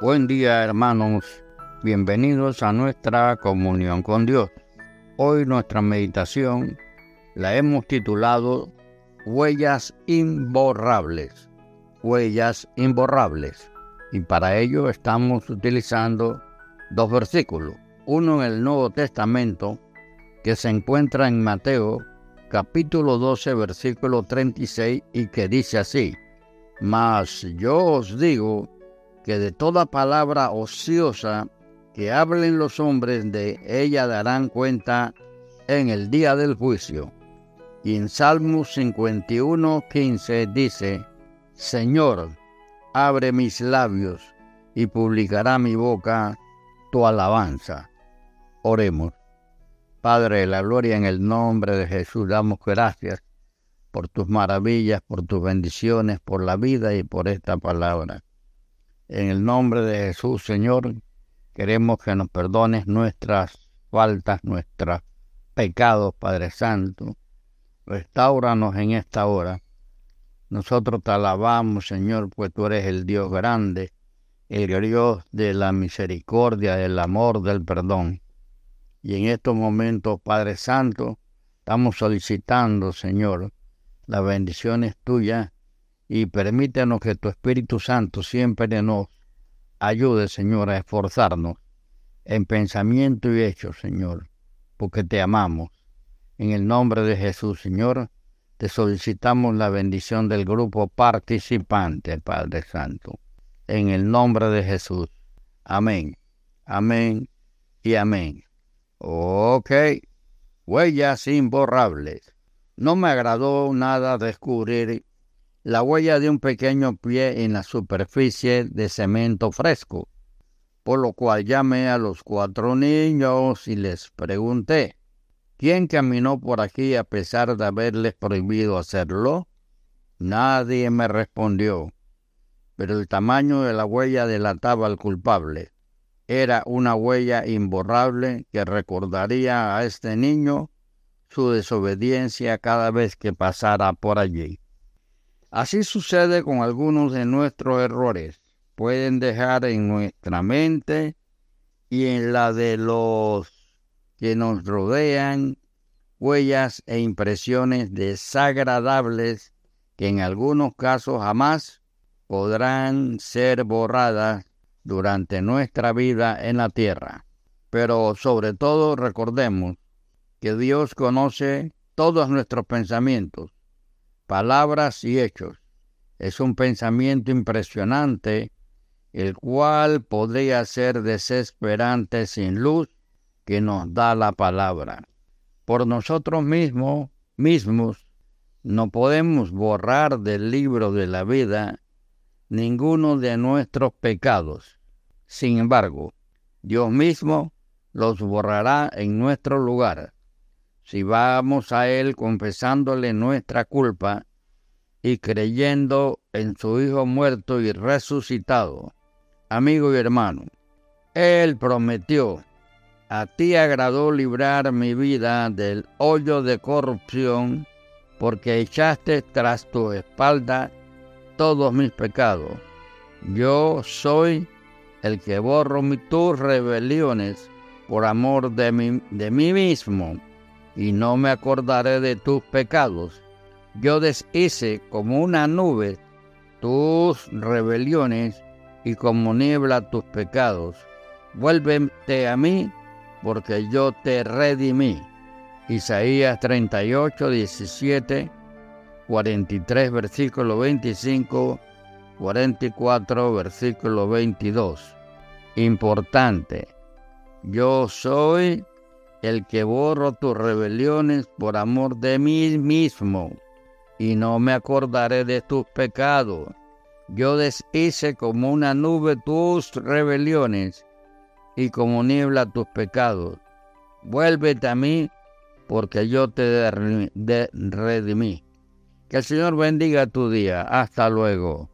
Buen día hermanos, bienvenidos a nuestra comunión con Dios. Hoy nuestra meditación la hemos titulado Huellas imborrables. Huellas imborrables. Y para ello estamos utilizando dos versículos. Uno en el Nuevo Testamento que se encuentra en Mateo capítulo 12 versículo 36 y que dice así. Mas yo os digo que de toda palabra ociosa que hablen los hombres de ella darán cuenta en el día del juicio. Y en Salmo 51, 15 dice, Señor, abre mis labios y publicará mi boca tu alabanza. Oremos. Padre de la gloria, en el nombre de Jesús damos gracias por tus maravillas, por tus bendiciones, por la vida y por esta palabra. En el nombre de Jesús, Señor, queremos que nos perdones nuestras faltas, nuestros pecados, Padre Santo. Restauranos en esta hora. Nosotros te alabamos, Señor, pues tú eres el Dios grande, el Dios de la misericordia, del amor, del perdón. Y en estos momentos, Padre Santo, estamos solicitando, Señor, las bendiciones tuyas y permítenos que tu Espíritu Santo siempre nos ayude, Señor, a esforzarnos en pensamiento y hecho, Señor, porque te amamos. En el nombre de Jesús, Señor, te solicitamos la bendición del grupo participante, Padre Santo. En el nombre de Jesús. Amén. Amén y amén. Ok. Huellas imborrables. No me agradó nada descubrir la huella de un pequeño pie en la superficie de cemento fresco, por lo cual llamé a los cuatro niños y les pregunté, ¿quién caminó por aquí a pesar de haberles prohibido hacerlo? Nadie me respondió, pero el tamaño de la huella delataba al culpable. Era una huella imborrable que recordaría a este niño su desobediencia cada vez que pasara por allí. Así sucede con algunos de nuestros errores. Pueden dejar en nuestra mente y en la de los que nos rodean huellas e impresiones desagradables que en algunos casos jamás podrán ser borradas durante nuestra vida en la tierra. Pero sobre todo recordemos que Dios conoce todos nuestros pensamientos, palabras y hechos. Es un pensamiento impresionante, el cual podría ser desesperante sin luz que nos da la palabra. Por nosotros mismos, mismos, no podemos borrar del libro de la vida ninguno de nuestros pecados. Sin embargo, Dios mismo los borrará en nuestro lugar si vamos a Él confesándole nuestra culpa y creyendo en su Hijo muerto y resucitado. Amigo y hermano, Él prometió, a ti agradó librar mi vida del hoyo de corrupción, porque echaste tras tu espalda todos mis pecados. Yo soy el que borro tus rebeliones por amor de mí, de mí mismo y no me acordaré de tus pecados. Yo deshice como una nube tus rebeliones y como niebla tus pecados. Vuélvete a mí, porque yo te redimí. Isaías 38, 17, 43, versículo 25, 44, versículo 22. Importante. Yo soy el que borro tus rebeliones por amor de mí mismo, y no me acordaré de tus pecados. Yo deshice como una nube tus rebeliones, y como niebla tus pecados. Vuélvete a mí, porque yo te redimí. Que el Señor bendiga tu día. Hasta luego.